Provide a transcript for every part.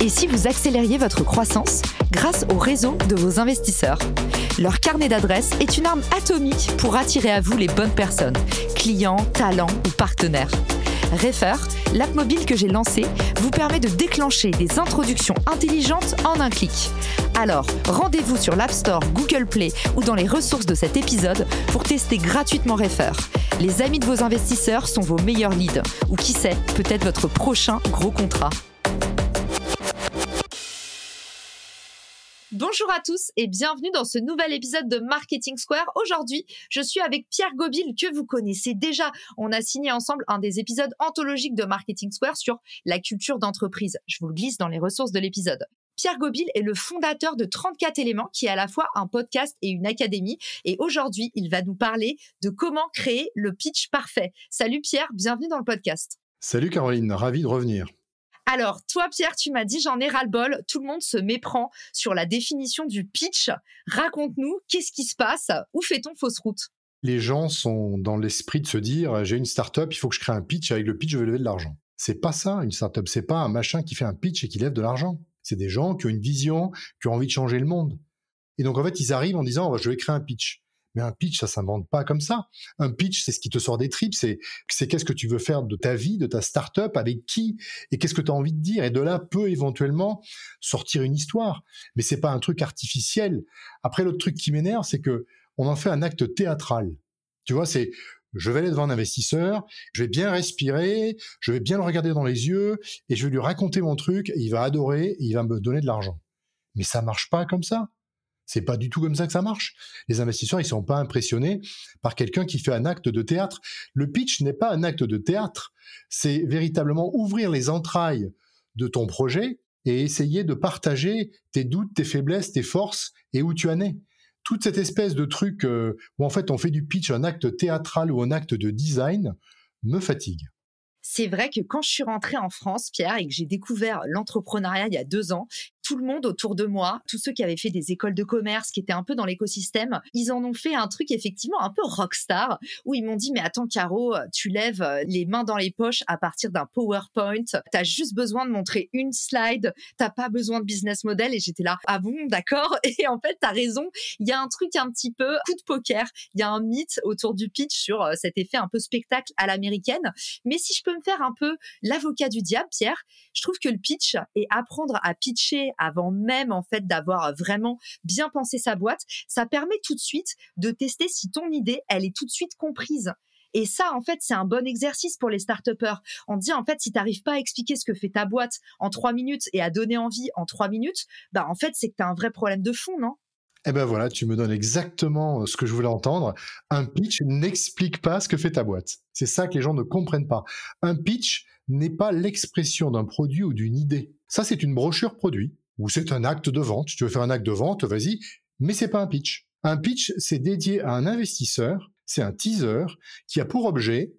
Et si vous accélériez votre croissance grâce au réseau de vos investisseurs Leur carnet d'adresses est une arme atomique pour attirer à vous les bonnes personnes, clients, talents ou partenaires. Refer, l'app mobile que j'ai lancée, vous permet de déclencher des introductions intelligentes en un clic. Alors, rendez-vous sur l'App Store, Google Play ou dans les ressources de cet épisode pour tester gratuitement Refer. Les amis de vos investisseurs sont vos meilleurs leads, ou qui sait, peut-être votre prochain gros contrat. Bonjour à tous et bienvenue dans ce nouvel épisode de Marketing Square. Aujourd'hui, je suis avec Pierre Gobil que vous connaissez déjà. On a signé ensemble un des épisodes anthologiques de Marketing Square sur la culture d'entreprise. Je vous le glisse dans les ressources de l'épisode. Pierre Gobil est le fondateur de 34 éléments qui est à la fois un podcast et une académie. Et aujourd'hui, il va nous parler de comment créer le pitch parfait. Salut Pierre, bienvenue dans le podcast. Salut Caroline, ravi de revenir. Alors, toi, Pierre, tu m'as dit, j'en ai ras-le-bol. Tout le monde se méprend sur la définition du pitch. Raconte-nous, qu'est-ce qui se passe? Où fait-on fausse route? Les gens sont dans l'esprit de se dire, j'ai une start-up, il faut que je crée un pitch. Avec le pitch, je vais lever de l'argent. C'est pas ça, une start-up. C'est pas un machin qui fait un pitch et qui lève de l'argent. C'est des gens qui ont une vision, qui ont envie de changer le monde. Et donc, en fait, ils arrivent en disant, je vais créer un pitch. Mais un pitch, ça s'invente pas comme ça. Un pitch, c'est ce qui te sort des tripes, c'est qu'est-ce que tu veux faire de ta vie, de ta start-up, avec qui, et qu'est-ce que tu as envie de dire. Et de là peut éventuellement sortir une histoire. Mais c'est pas un truc artificiel. Après, l'autre truc qui m'énerve, c'est que on en fait un acte théâtral. Tu vois, c'est je vais aller devant un investisseur, je vais bien respirer, je vais bien le regarder dans les yeux, et je vais lui raconter mon truc, et il va adorer, et il va me donner de l'argent. Mais ça marche pas comme ça. C'est pas du tout comme ça que ça marche. Les investisseurs, ils sont pas impressionnés par quelqu'un qui fait un acte de théâtre. Le pitch n'est pas un acte de théâtre. C'est véritablement ouvrir les entrailles de ton projet et essayer de partager tes doutes, tes faiblesses, tes forces et où tu en es. Toute cette espèce de truc euh, où en fait on fait du pitch un acte théâtral ou un acte de design me fatigue c'est vrai que quand je suis rentrée en France, Pierre, et que j'ai découvert l'entrepreneuriat il y a deux ans, tout le monde autour de moi, tous ceux qui avaient fait des écoles de commerce, qui étaient un peu dans l'écosystème, ils en ont fait un truc effectivement un peu rockstar, où ils m'ont dit, mais attends Caro, tu lèves euh, les mains dans les poches à partir d'un PowerPoint, t'as juste besoin de montrer une slide, t'as pas besoin de business model, et j'étais là, ah bon, d'accord, et en fait, t'as raison, il y a un truc un petit peu coup de poker, il y a un mythe autour du pitch sur euh, cet effet un peu spectacle à l'américaine, mais si je peux me faire un peu l'avocat du diable, Pierre, je trouve que le pitch et apprendre à pitcher avant même en fait d'avoir vraiment bien pensé sa boîte, ça permet tout de suite de tester si ton idée, elle est tout de suite comprise. Et ça, en fait, c'est un bon exercice pour les start On dit, en fait, si tu n'arrives pas à expliquer ce que fait ta boîte en trois minutes et à donner envie en trois minutes, bah, en fait, c'est que tu as un vrai problème de fond, non? Eh ben voilà, tu me donnes exactement euh, ce que je voulais entendre. Un pitch n'explique pas ce que fait ta boîte. C'est ça que les gens ne comprennent pas. Un pitch n'est pas l'expression d'un produit ou d'une idée. Ça, c'est une brochure produit ou c'est un acte de vente. Tu veux faire un acte de vente, vas-y, mais c'est pas un pitch. Un pitch, c'est dédié à un investisseur, c'est un teaser qui a pour objet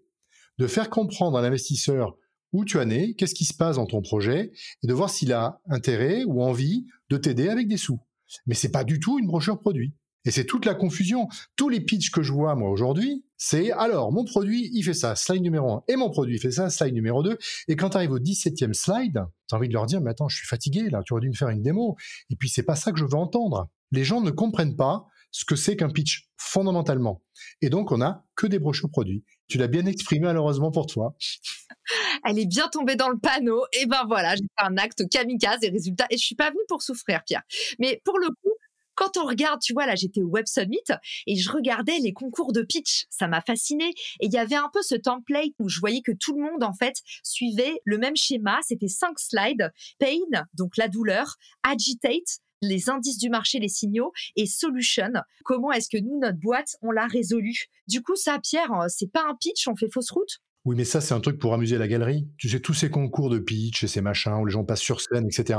de faire comprendre à l'investisseur où tu en es, qu'est-ce qui se passe dans ton projet, et de voir s'il a intérêt ou envie de t'aider avec des sous. Mais c'est pas du tout une brochure produit. Et c'est toute la confusion. Tous les pitchs que je vois, moi, aujourd'hui, c'est alors, mon produit, il fait ça, slide numéro 1, et mon produit, il fait ça, slide numéro 2. Et quand tu arrives au 17e slide, tu as envie de leur dire, mais attends, je suis fatigué, là, tu aurais dû me faire une démo. Et puis, c'est pas ça que je veux entendre. Les gens ne comprennent pas ce que c'est qu'un pitch, fondamentalement. Et donc, on a que des brochures produits. Tu l'as bien exprimé, malheureusement, pour toi. Elle est bien tombée dans le panneau. Et ben voilà, j'ai fait un acte kamikaze et résultat. Et je suis pas venue pour souffrir, Pierre. Mais pour le coup, quand on regarde, tu vois, là, j'étais au Web Summit et je regardais les concours de pitch. Ça m'a fasciné. Et il y avait un peu ce template où je voyais que tout le monde, en fait, suivait le même schéma. C'était cinq slides. Pain, donc la douleur. Agitate, les indices du marché, les signaux, et solution. Comment est-ce que nous, notre boîte, on l'a résolu Du coup, ça, Pierre, euh, c'est pas un pitch, on fait fausse route? Oui, mais ça, c'est un truc pour amuser la galerie. Tu sais, tous ces concours de pitch et ces machins où les gens passent sur scène, etc.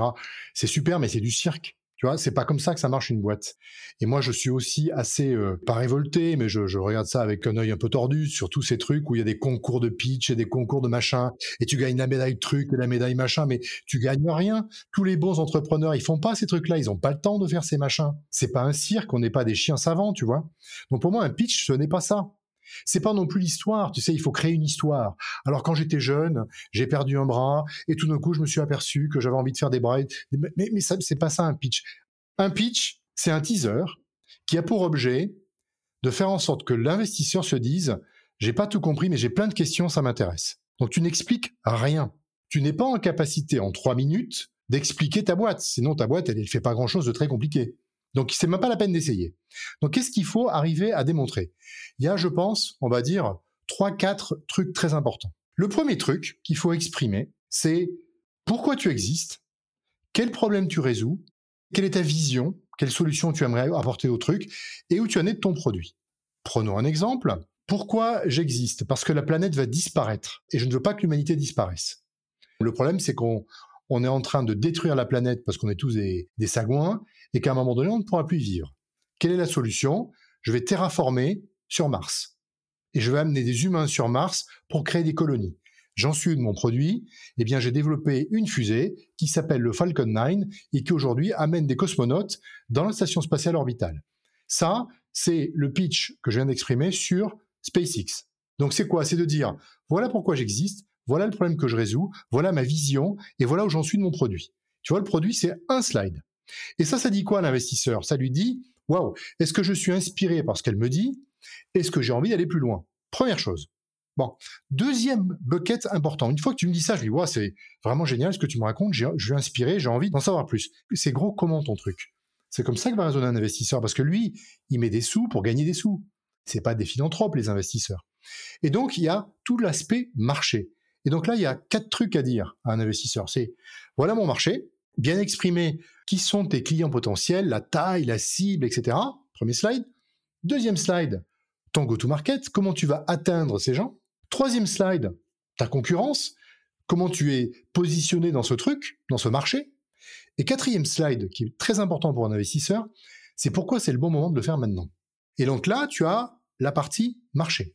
C'est super, mais c'est du cirque Tu vois, c'est pas comme ça que ça marche une boîte. Et moi, je suis aussi assez, euh, pas révolté, mais je, regarde ça avec un œil un peu tordu sur tous ces trucs où il y a des concours de pitch et des concours de machin, et tu gagnes la médaille truc et la médaille machin, mais tu gagnes rien. Tous les bons entrepreneurs, ils font pas ces trucs-là, ils ont pas le temps de faire ces machins. C'est pas un cirque, on n'est pas des chiens savants, tu vois. Donc pour moi, un pitch, ce n'est pas ça. C'est pas non plus l'histoire, tu sais, il faut créer une histoire. Alors quand j'étais jeune, j'ai perdu un bras et tout d'un coup, je me suis aperçu que j'avais envie de faire des bras. Mais, mais, ça, c'est pas ça un pitch. Un pitch, c'est un teaser qui a pour objet de faire en sorte que l'investisseur se dise j'ai pas tout compris, mais j'ai plein de questions, ça m'intéresse. Donc tu n'expliques rien. Tu n'es pas en capacité en trois minutes d'expliquer ta boîte. Sinon ta boîte, elle ne fait pas grand chose de très compliqué. Donc, c'est même pas la peine d'essayer. Donc, qu'est-ce qu'il faut arriver à démontrer? Il y a, je pense, on va dire, trois, quatre trucs très importants. Le premier truc qu'il faut exprimer, c'est pourquoi tu existes, quel problème tu résous, quelle est ta vision, quelle solution tu aimerais apporter au truc, et où tu en es de ton produit. Prenons un exemple. Pourquoi j'existe? Parce que la planète va disparaître, et je ne veux pas que l'humanité disparaisse. Le problème, c'est qu'on on est en train de détruire la planète parce qu'on est tous des, sagouins et qu'à un moment donné, on ne pourra plus vivre. Quelle est la solution? Je vais terraformer sur Mars. Et je vais amener des humains sur Mars pour créer des colonies. J'en suis de mon produit. Eh bien, j'ai développé une fusée qui s'appelle le Falcon 9 et qui aujourd'hui amène des cosmonautes dans la station spatiale orbitale. Ça, c'est le pitch que je viens d'exprimer sur SpaceX. Donc, c'est quoi? C'est de dire, voilà pourquoi j'existe, voilà le problème que je résous, voilà ma vision, et voilà où j'en suis de mon produit. Tu vois, le produit, c'est un slide. Et ça, ça dit quoi à l'investisseur? Ça lui dit, waouh, est-ce que je suis inspiré par ce qu'elle me dit? Est-ce que j'ai envie d'aller plus loin? Première chose. Bon, deuxième bucket important. Une fois que tu me dis ça, je dis, waouh, c'est vraiment génial ce que tu me racontes, je suis inspiré, j'ai envie d'en savoir plus. C'est gros comment ton truc? C'est comme ça que va raisonner un investisseur, parce que lui, il met des sous pour gagner des sous. C'est pas des philanthropes, les investisseurs. Et donc, il y a tout l'aspect marché. Et donc là, il y a quatre trucs à dire à un investisseur. C'est voilà mon marché, bien exprimer qui sont tes clients potentiels, la taille, la cible, etc. Premier slide. Deuxième slide, ton go-to-market, comment tu vas atteindre ces gens? Troisième slide, ta concurrence, comment tu es positionné dans ce truc, dans ce marché? Et quatrième slide, qui est très important pour un investisseur, c'est pourquoi c'est le bon moment de le faire maintenant. Et donc là, tu as la partie marché.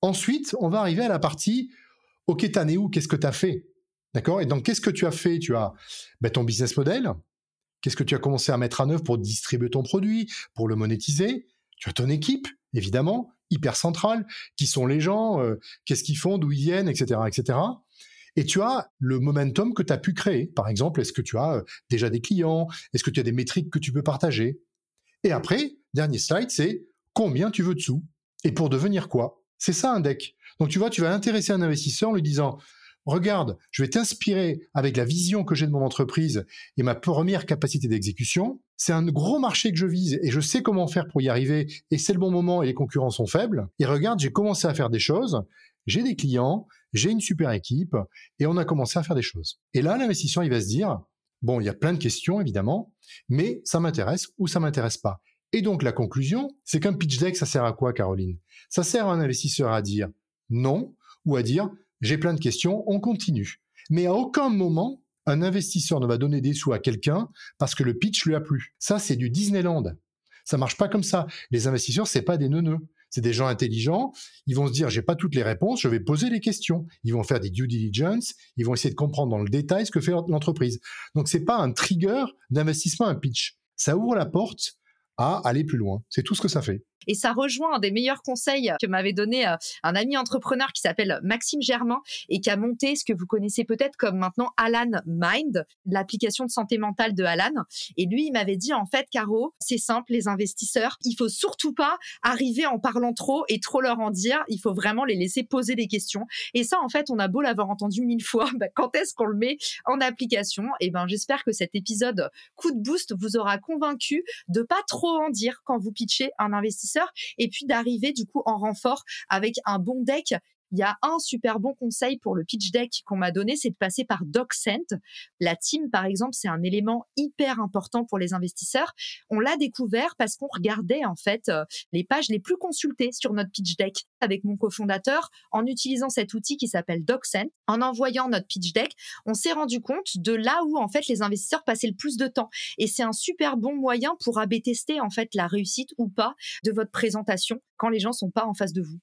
Ensuite, on va arriver à la partie OK, t'en es où? Qu'est-ce que tu as fait? D'accord? Et donc, qu'est-ce que tu as fait? Tu as ben, ton business model. Qu'est-ce que tu as commencé à mettre en œuvre pour distribuer ton produit, pour le monétiser? Tu as ton équipe, évidemment, hyper centrale. Qui sont les gens? Euh, Qu'est-ce qu'ils font? D'où ils viennent? Etc. etc. Et tu as le momentum que tu as pu créer. Par exemple, est-ce que tu as euh, déjà des clients? Est-ce que tu as des métriques que tu peux partager? Et après, dernier slide, c'est combien tu veux de sous? Et pour devenir quoi? C'est ça un deck. Donc tu vois, tu vas intéresser un investisseur en lui disant regarde, je vais t'inspirer avec la vision que j'ai de mon entreprise et ma première capacité d'exécution. C'est un gros marché que je vise et je sais comment faire pour y arriver et c'est le bon moment et les concurrents sont faibles. Et regarde, j'ai commencé à faire des choses, j'ai des clients, j'ai une super équipe et on a commencé à faire des choses. Et là, l'investisseur, il va se dire, bon, il y a plein de questions évidemment, mais ça m'intéresse ou ça m'intéresse pas. Et donc la conclusion, c'est qu'un pitch deck, ça sert à quoi, Caroline? Ça sert à un investisseur à dire, non, ou à dire j'ai plein de questions, on continue. Mais à aucun moment, un investisseur ne va donner des sous à quelqu'un parce que le pitch lui a plu. Ça, c'est du Disneyland. Ça marche pas comme ça. Les investisseurs, c'est pas des neuneux. C'est des gens intelligents. Ils vont se dire, j'ai pas toutes les réponses, je vais poser les questions. Ils vont faire des due diligence. Ils vont essayer de comprendre dans le détail ce que fait l'entreprise. Donc, c'est pas un trigger d'investissement, un pitch. Ça ouvre la porte à aller plus loin. C'est tout ce que ça fait. Et ça rejoint un des meilleurs conseils que m'avait donné euh, un ami entrepreneur qui s'appelle Maxime Germain et qui a monté ce que vous connaissez peut-être comme maintenant Alan Mind, l'application de santé mentale de Alan. Et lui, il m'avait dit en fait, Caro, c'est simple, les investisseurs, il faut surtout pas arriver en parlant trop et trop leur en dire. Il faut vraiment les laisser poser des questions. Et ça, en fait, on a beau l'avoir entendu mille fois, bah, quand est-ce qu'on le met en application? Et eh ben, j'espère que cet épisode coup de boost vous aura convaincu de pas trop en dire quand vous pitchez un investisseur et puis d'arriver du coup en renfort avec un bon deck il y a un super bon conseil pour le pitch deck qu'on m'a donné, c'est de passer par DocSend. La team, par exemple, c'est un élément hyper important pour les investisseurs. On l'a découvert parce qu'on regardait en fait euh, les pages les plus consultées sur notre pitch deck avec mon cofondateur en utilisant cet outil qui s'appelle DocSend. En envoyant notre pitch deck, on s'est rendu compte de là où en fait les investisseurs passaient le plus de temps. Et c'est un super bon moyen pour AB tester en fait la réussite ou pas de votre présentation quand les gens sont pas en face de vous.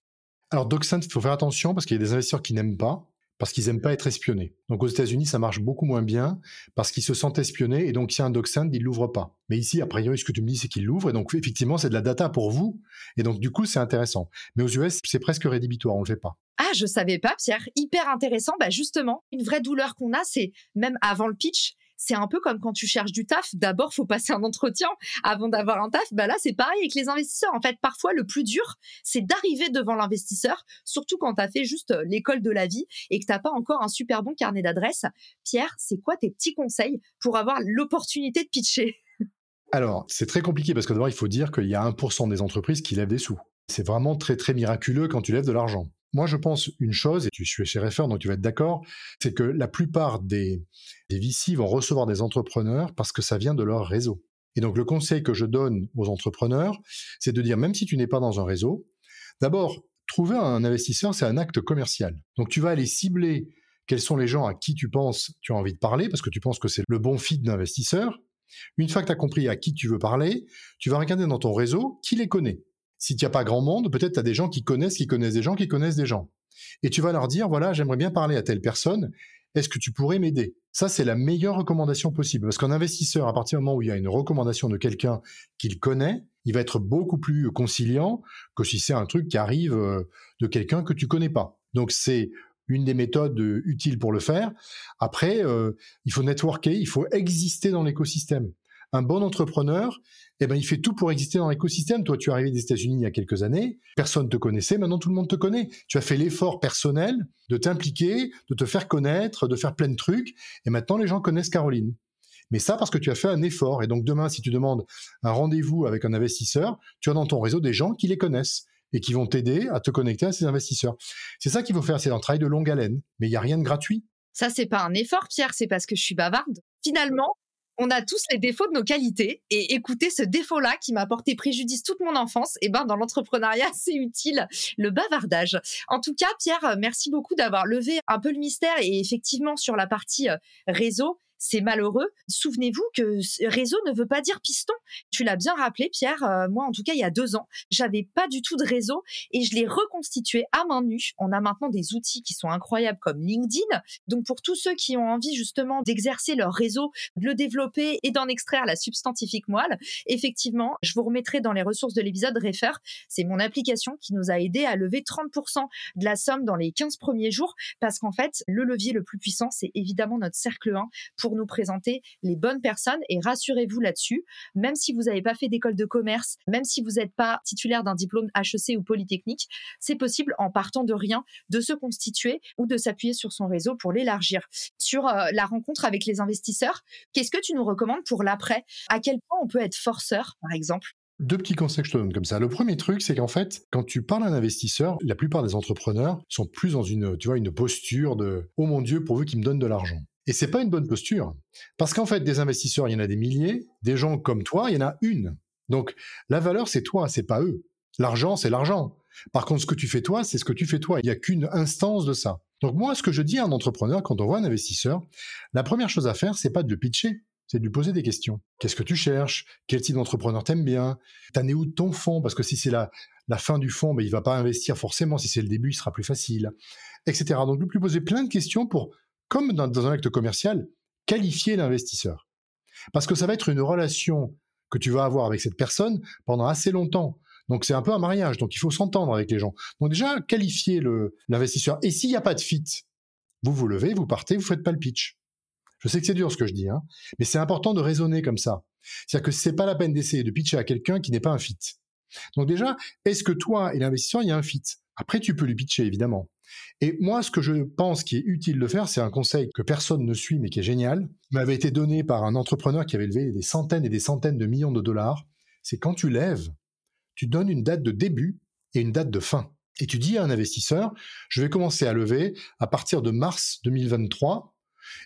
Alors DocSend, il faut faire attention parce qu'il y a des investisseurs qui n'aiment pas parce qu'ils n'aiment pas être espionnés. Donc aux États-Unis, ça marche beaucoup moins bien parce qu'ils se sentent espionnés et donc s'il y a un DocSend, ils l'ouvrent pas. Mais ici, a priori, ce que tu me dis, c'est qu'ils l'ouvrent et donc effectivement, c'est de la data pour vous et donc du coup, c'est intéressant. Mais aux US, c'est presque rédhibitoire, on le fait pas. Ah, je savais pas, Pierre. Hyper intéressant. Bah justement, une vraie douleur qu'on a, c'est même avant le pitch, c'est un peu comme quand tu cherches du taf. D'abord, faut passer un entretien avant d'avoir un taf. Bah là, c'est pareil avec les investisseurs. En fait, parfois, le plus dur, c'est d'arriver devant l'investisseur, surtout quand tu as fait juste euh, l'école de la vie et que t'as pas encore un super bon carnet d'adresses. Pierre, c'est quoi tes petits conseils pour avoir l'opportunité de pitcher? Alors, c'est très compliqué parce que d'abord, il faut dire qu'il y a 1% des entreprises qui lèvent des sous. C'est vraiment très très miraculeux quand tu lèves de l'argent. Moi, je pense une chose, et tu suis chez Refer, donc tu vas être d'accord, c'est que la plupart des, des vont recevoir des entrepreneurs parce que ça vient de leur réseau. Et donc, le conseil que je donne aux entrepreneurs, c'est de dire, même si tu n'es pas dans un réseau, d'abord, trouver un investisseur, c'est un acte commercial. Donc, tu vas aller cibler quels sont les gens à qui tu penses, tu as envie de parler, parce que tu penses que c'est le bon fit d'investisseur. Une fois que tu as compris à qui tu veux parler, tu vas regarder dans ton réseau qui les connaît si tu n'as pas grand monde, peut-être tu as des gens qui connaissent, qui connaissent des gens, qui connaissent des gens. Et tu vas leur dire, voilà, j'aimerais bien parler à telle personne, est-ce que tu pourrais m'aider? Ça, c'est la meilleure recommandation possible. Parce qu'un investisseur, à partir du moment où il y a une recommandation de quelqu'un qu'il connaît, il va être beaucoup plus conciliant que si c'est un truc qui arrive euh, de quelqu'un que tu connais pas. Donc c'est une des méthodes euh, utiles pour le faire. Après, euh, il faut networker, il faut exister dans l'écosystème. Un bon entrepreneur, eh ben, il fait tout pour exister dans l'écosystème. Toi, tu es arrivé des États-Unis il y a quelques années, personne ne te connaissait, maintenant tout le monde te connaît. Tu as fait l'effort personnel de t'impliquer, de te faire connaître, de faire plein de trucs, et maintenant les gens connaissent Caroline. Mais ça parce que tu as fait un effort. Et donc demain, si tu demandes un rendez-vous avec un investisseur, tu as dans ton réseau des gens qui les connaissent et qui vont t'aider à te connecter à ces investisseurs. C'est ça qu'il faut faire, c'est un travail de longue haleine. Mais il n'y a rien de gratuit. Ça, c'est pas un effort, Pierre, c'est parce que je suis bavarde. Finalement, on a tous les défauts de nos qualités et écouter ce défaut-là qui m'a porté préjudice toute mon enfance, et eh ben dans l'entrepreneuriat, c'est utile le bavardage. En tout cas, Pierre, merci beaucoup d'avoir levé un peu le mystère et effectivement sur la partie euh, réseau, c'est malheureux. Souvenez-vous que réseau ne veut pas dire piston. Tu l'as bien rappelé, Pierre. Euh, moi, en tout cas, il y a deux ans, j'avais pas du tout de réseau et je l'ai reconstitué à main nue. On a maintenant des outils qui sont incroyables comme LinkedIn. Donc, pour tous ceux qui ont envie justement d'exercer leur réseau, de le développer et d'en extraire la substantifique moelle, effectivement, je vous remettrai dans les ressources de l'épisode Refer. C'est mon application qui nous a aidé à lever 30% de la somme dans les 15 premiers jours parce qu'en fait, le levier le plus puissant, c'est évidemment notre cercle 1 pour nous présenter les bonnes personnes. Et rassurez-vous là-dessus, même si vous n'avez pas fait d'école de commerce, même si vous n'êtes pas titulaire d'un diplôme HEC ou Polytechnique, c'est possible en partant de rien de se constituer ou de s'appuyer sur son réseau pour l'élargir. Sur euh, la rencontre avec les investisseurs, qu'est-ce que tu nous recommandes pour l'après? À quel point on peut être forceur, par exemple? Deux petits conseils que je te donne comme ça. Le premier truc, c'est qu'en fait, quand tu parles à un investisseur, la plupart des entrepreneurs sont plus dans une, tu vois, une posture de oh mon Dieu, pourvu qu'il me donne de l'argent. Et c'est pas une bonne posture. Parce qu'en fait, des investisseurs, il y en a des milliers. Des gens comme toi, il y en a une. Donc, la valeur, c'est toi, c'est pas eux. L'argent, c'est l'argent. Par contre, ce que tu fais toi, c'est ce que tu fais toi. Il n'y a qu'une instance de ça. Donc, moi, ce que je dis à un entrepreneur, quand on voit un investisseur, la première chose à faire, c'est pas de le pitcher. C'est de lui poser des questions. Qu'est-ce que tu cherches? Quel type d'entrepreneur t'aimes bien? T'en es où ton fonds? Parce que si c'est la, la fin du fonds, ben, il va pas investir forcément. Si c'est le début, il sera plus facile, etc. Donc, lui poser plein de questions pour comme dans, un acte commercial, qualifier l'investisseur. Parce que ça va être une relation que tu vas avoir avec cette personne pendant assez longtemps. Donc c'est un peu un mariage, donc il faut s'entendre avec les gens. Donc déjà, qualifier l'investisseur. Et s'il n'y a pas de fit, vous vous levez, vous partez, vous faites pas le pitch. Je sais que c'est dur ce que je dis, hein, mais c'est important de raisonner comme ça. C'est-à-dire que c'est pas la peine d'essayer de pitcher à quelqu'un qui n'est pas un fit. Donc déjà, est-ce que toi et l'investisseur, il y a un fit? Après, tu peux lui pitcher, évidemment. Et moi, ce que je pense qui est utile de faire, c'est un conseil que personne ne suit, mais qui est génial, m'avait été donné par un entrepreneur qui avait levé des centaines et des centaines de millions de dollars. C'est quand tu lèves, tu donnes une date de début et une date de fin. Et tu dis à un investisseur, je vais commencer à lever à partir de mars 2023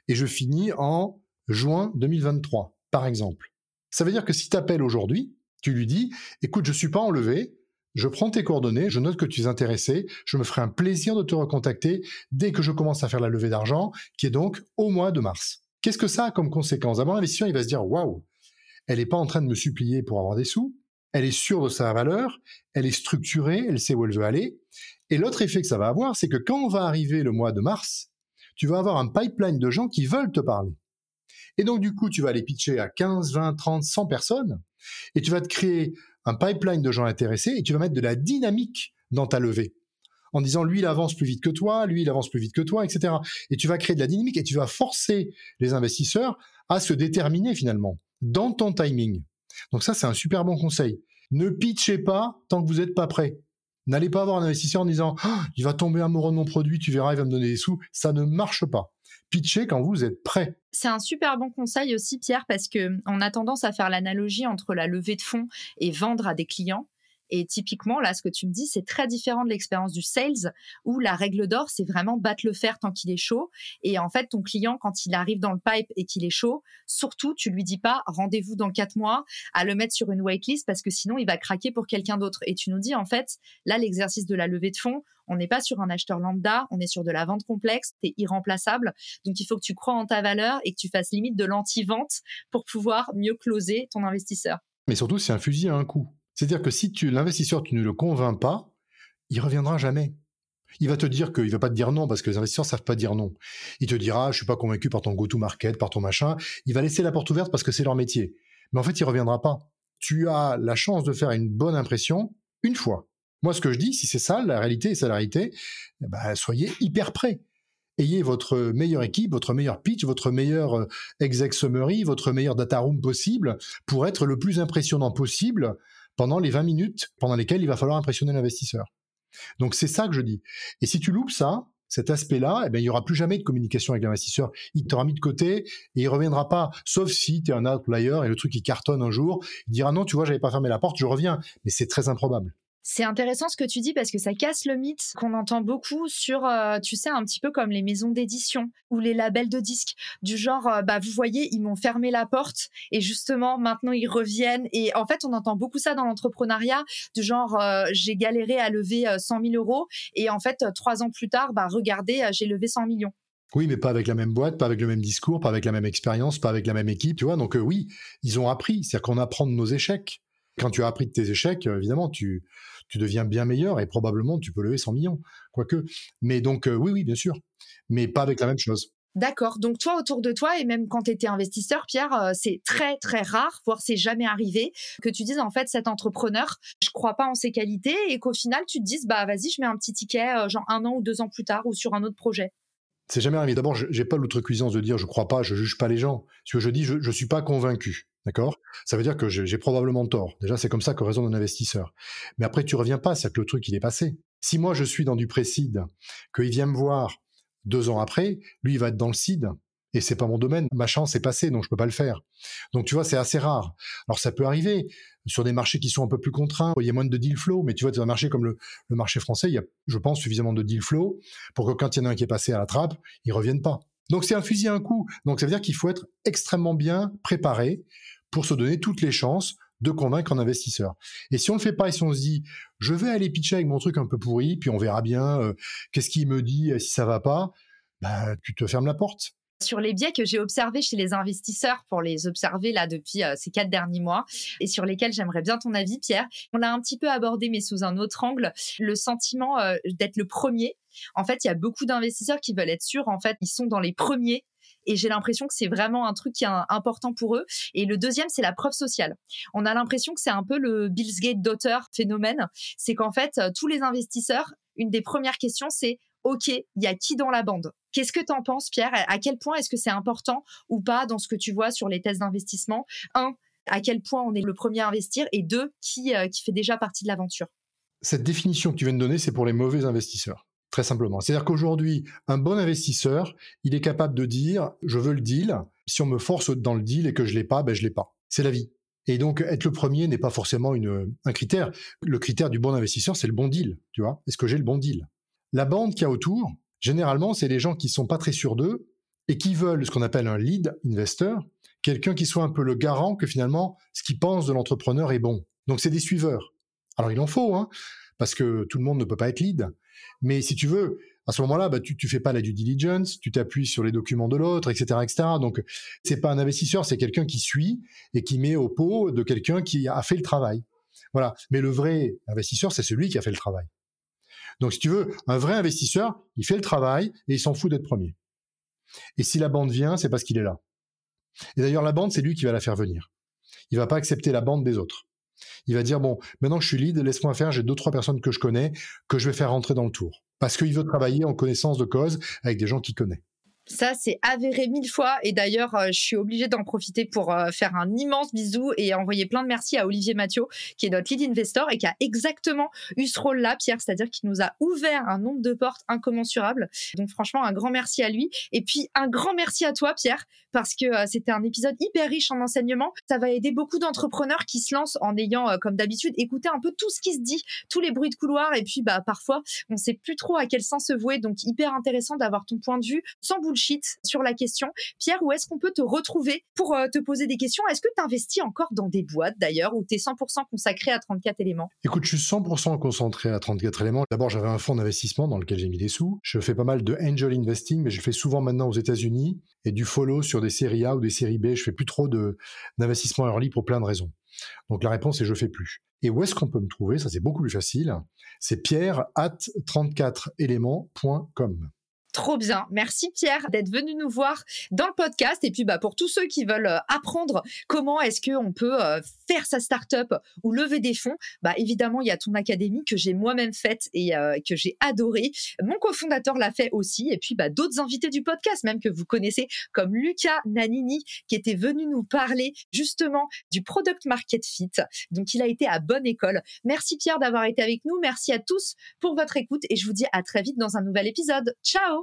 et je finis en juin 2023, par exemple. Ça veut dire que si tu appelles aujourd'hui, tu lui dis, écoute, je suis pas enlevé, je prends tes coordonnées, je note que tu es intéressé, je me ferai un plaisir de te recontacter dès que je commence à faire la levée d'argent, qui est donc au mois de mars. Qu'est-ce que ça a comme conséquence? D'abord, l'investisseur, il va se dire, waouh, elle n'est pas en train de me supplier pour avoir des sous, elle est sûre de sa valeur, elle est structurée, elle sait où elle veut aller. Et l'autre effet que ça va avoir, c'est que quand on va arriver le mois de mars, tu vas avoir un pipeline de gens qui veulent te parler. Et donc, du coup, tu vas aller pitcher à 15, 20, 30, 100 personnes, et tu vas te créer un pipeline de gens intéressés, et tu vas mettre de la dynamique dans ta levée. En disant, lui, il avance plus vite que toi, lui, il avance plus vite que toi, etc. Et tu vas créer de la dynamique, et tu vas forcer les investisseurs à se déterminer finalement, dans ton timing. Donc ça, c'est un super bon conseil. Ne pitchez pas tant que vous n'êtes pas prêt. N'allez pas avoir un investisseur en disant ah, il va tomber amoureux de mon produit, tu verras, il va me donner des sous. Ça ne marche pas. Pitchez quand vous êtes prêt. C'est un super bon conseil aussi, Pierre, parce que on a tendance à faire l'analogie entre la levée de fonds et vendre à des clients. Et typiquement, là, ce que tu me dis, c'est très différent de l'expérience du sales, où la règle d'or, c'est vraiment battre le fer tant qu'il est chaud. Et en fait, ton client, quand il arrive dans le pipe et qu'il est chaud, surtout, tu lui dis pas rendez-vous dans quatre mois à le mettre sur une waitlist parce que sinon, il va craquer pour quelqu'un d'autre. Et tu nous dis, en fait, là, l'exercice de la levée de fonds, on n'est pas sur un acheteur lambda, on est sur de la vente complexe, tu es irremplaçable. Donc, il faut que tu crois en ta valeur et que tu fasses limite de l'anti-vente pour pouvoir mieux closer ton investisseur. Mais surtout, c'est un fusil à un coup. C'est-à-dire que si tu l'investisseur, tu ne le convaincs pas, il reviendra jamais. Il va te dire qu'il va pas te dire non parce que les investisseurs savent pas dire non. Il te dira je suis pas convaincu par ton go-to-market, par ton machin. Il va laisser la porte ouverte parce que c'est leur métier. Mais en fait, il reviendra pas. Tu as la chance de faire une bonne impression une fois. Moi, ce que je dis, si c'est ça, la réalité et la réalité, eh ben, soyez hyper prêts ayez votre meilleure équipe, votre meilleur pitch, votre meilleur euh, exec summary, votre meilleur data room possible pour être le plus impressionnant possible pendant les 20 minutes pendant lesquelles il va falloir impressionner l'investisseur. Donc c'est ça que je dis. Et si tu loupes ça, cet aspect-là, eh bien, il n'y aura plus jamais de communication avec l'investisseur. Il t'aura mis de côté et il reviendra pas, sauf si tu es un outlier et le truc il cartonne un jour, il dira non, tu vois, j'avais pas fermé la porte, je reviens. Mais c'est très improbable. C'est intéressant ce que tu dis parce que ça casse le mythe qu'on entend beaucoup sur, euh, tu sais, un petit peu comme les maisons d'édition ou les labels de disques, du genre, euh, bah vous voyez, ils m'ont fermé la porte et justement maintenant ils reviennent. Et en fait, on entend beaucoup ça dans l'entrepreneuriat, du genre, euh, j'ai galéré à lever 100 000 euros et en fait, trois ans plus tard, bah regardez, j'ai levé 100 millions. Oui, mais pas avec la même boîte, pas avec le même discours, pas avec la même expérience, pas avec la même équipe, tu vois. Donc oui, ils ont appris, c'est-à-dire qu'on apprend de nos échecs. Quand tu as appris de tes échecs, évidemment, tu, tu deviens bien meilleur et probablement tu peux lever 100 millions, quoique. Mais donc, euh, oui, oui, bien sûr, mais pas avec la même chose. D'accord. Donc toi, autour de toi, et même quand tu étais investisseur, Pierre, euh, c'est très, très rare, voire c'est jamais arrivé, que tu dises, en fait, cet entrepreneur, je crois pas en ses qualités, et qu'au final, tu te dises, bah vas-y, je mets un petit ticket, euh, genre un an ou deux ans plus tard, ou sur un autre projet. C'est jamais arrivé. D'abord, j'ai pas l'outrecuidance de dire je crois pas, je juge pas les gens. Ce que je dis, je, je suis pas convaincu. D'accord? Ça veut dire que j'ai probablement tort. Déjà, c'est comme ça que raisonne un investisseur. Mais après, tu reviens pas, c'est que le truc, il est passé. Si moi, je suis dans du précide, qu'il vient me voir deux ans après, lui, il va être dans le CID. Et c'est pas mon domaine. Ma chance est passée, donc je peux pas le faire. Donc, tu vois, c'est assez rare. Alors, ça peut arriver sur des marchés qui sont un peu plus contraints. Il y a moins de deal flow, mais tu vois, dans un marché comme le, marché français, il y a, je pense, suffisamment de deal flow pour que quand il y en a un qui est passé à la trappe, ils reviennent pas. Donc, c'est un fusil à un coup. Donc, ça veut dire qu'il faut être extrêmement bien préparé pour se donner toutes les chances de convaincre un investisseur. Et si on ne le fait pas et si on se dit, je vais aller pitcher avec mon truc un peu pourri, puis on verra bien euh, qu'est-ce qu'il me dit, si ça va pas, bah, tu te fermes la porte sur les biais que j'ai observés chez les investisseurs pour les observer là depuis euh, ces quatre derniers mois et sur lesquels j'aimerais bien ton avis, Pierre. On l'a un petit peu abordé, mais sous un autre angle, le sentiment euh, d'être le premier. En fait, il y a beaucoup d'investisseurs qui veulent être sûrs. En fait, ils sont dans les premiers et j'ai l'impression que c'est vraiment un truc qui est important pour eux. Et le deuxième, c'est la preuve sociale. On a l'impression que c'est un peu le Bill Gates d'auteur phénomène. C'est qu'en fait, euh, tous les investisseurs, une des premières questions, c'est OK, il y a qui dans la bande? Qu'est-ce que tu en penses, Pierre? À quel point est-ce que c'est important ou pas dans ce que tu vois sur les tests d'investissement? Un, à quel point on est le premier à investir? Et deux, qui, euh, qui fait déjà partie de l'aventure? Cette définition que tu viens de donner, c'est pour les mauvais investisseurs. Très simplement. C'est-à-dire qu'aujourd'hui, un bon investisseur, il est capable de dire je veux le deal. Si on me force dans le deal et que je l'ai pas, ben je l'ai pas. C'est la vie. Et donc, être le premier n'est pas forcément une, un critère. Le critère du bon investisseur, c'est le bon deal. Tu vois? Est-ce que j'ai le bon deal? La bande qu'il y a autour, généralement, c'est les gens qui sont pas très sûrs d'eux et qui veulent ce qu'on appelle un lead investor, quelqu'un qui soit un peu le garant que finalement, ce qu'il pense de l'entrepreneur est bon. Donc, c'est des suiveurs. Alors, il en faut, hein, parce que tout le monde ne peut pas être lead. Mais si tu veux, à ce moment-là, bah, tu, tu fais pas la due diligence, tu t'appuies sur les documents de l'autre, etc., etc. Donc, c'est pas un investisseur, c'est quelqu'un qui suit et qui met au pot de quelqu'un qui a fait le travail. Voilà. Mais le vrai investisseur, c'est celui qui a fait le travail. Donc, si tu veux, un vrai investisseur, il fait le travail et il s'en fout d'être premier. Et si la bande vient, c'est parce qu'il est là. Et d'ailleurs, la bande, c'est lui qui va la faire venir. Il va pas accepter la bande des autres. Il va dire bon, maintenant que je suis lead, laisse-moi faire, j'ai deux trois personnes que je connais que je vais faire rentrer dans le tour parce qu'il veut travailler en connaissance de cause avec des gens qu'il connaît. Ça, c'est avéré mille fois. Et d'ailleurs, euh, je suis obligée d'en profiter pour euh, faire un immense bisou et envoyer plein de merci à Olivier Mathieu, qui est notre lead investor et qui a exactement eu ce rôle-là, Pierre, c'est-à-dire qu'il nous a ouvert un nombre de portes incommensurables. Donc, franchement, un grand merci à lui. Et puis, un grand merci à toi, Pierre, parce que euh, c'était un épisode hyper riche en enseignements. Ça va aider beaucoup d'entrepreneurs qui se lancent en ayant, comme d'habitude, écouté un peu tout ce qui se dit, tous les bruits de couloir. Et puis, bah, parfois, on sait plus trop à quel sens se vouer. Donc, hyper intéressant d'avoir ton point de vue sans sur la question. Pierre, où est-ce qu'on peut te retrouver pour euh, te poser des questions? Est-ce que tu investis encore dans des boîtes d'ailleurs ou tu es 100% consacré à 34 éléments? Écoute, je suis 100% concentré à 34 éléments. D'abord, j'avais un fonds d'investissement dans lequel j'ai mis des sous. Je fais pas mal de angel investing, mais je le fais souvent maintenant aux États-Unis et du follow sur des séries A ou des séries B. Je fais plus trop d'investissement early pour plein de raisons. Donc la réponse est je fais plus. Et où est-ce qu'on peut me trouver? Ça c'est beaucoup plus facile. C'est pierre at 34éléments.com. Trop bien. Merci Pierre d'être venu nous voir dans le podcast. Et puis bah, pour tous ceux qui veulent euh, apprendre comment est-ce qu'on peut euh, faire sa startup ou lever des fonds, bah, évidemment, il y a ton académie que j'ai moi-même faite et euh, que j'ai adoré. Mon cofondateur l'a fait aussi. Et puis bah, d'autres invités du podcast, même que vous connaissez, comme Lucas Nanini, qui était venu nous parler justement du product market fit. Donc il a été à bonne école. Merci Pierre d'avoir été avec nous. Merci à tous pour votre écoute et je vous dis à très vite dans un nouvel épisode. Ciao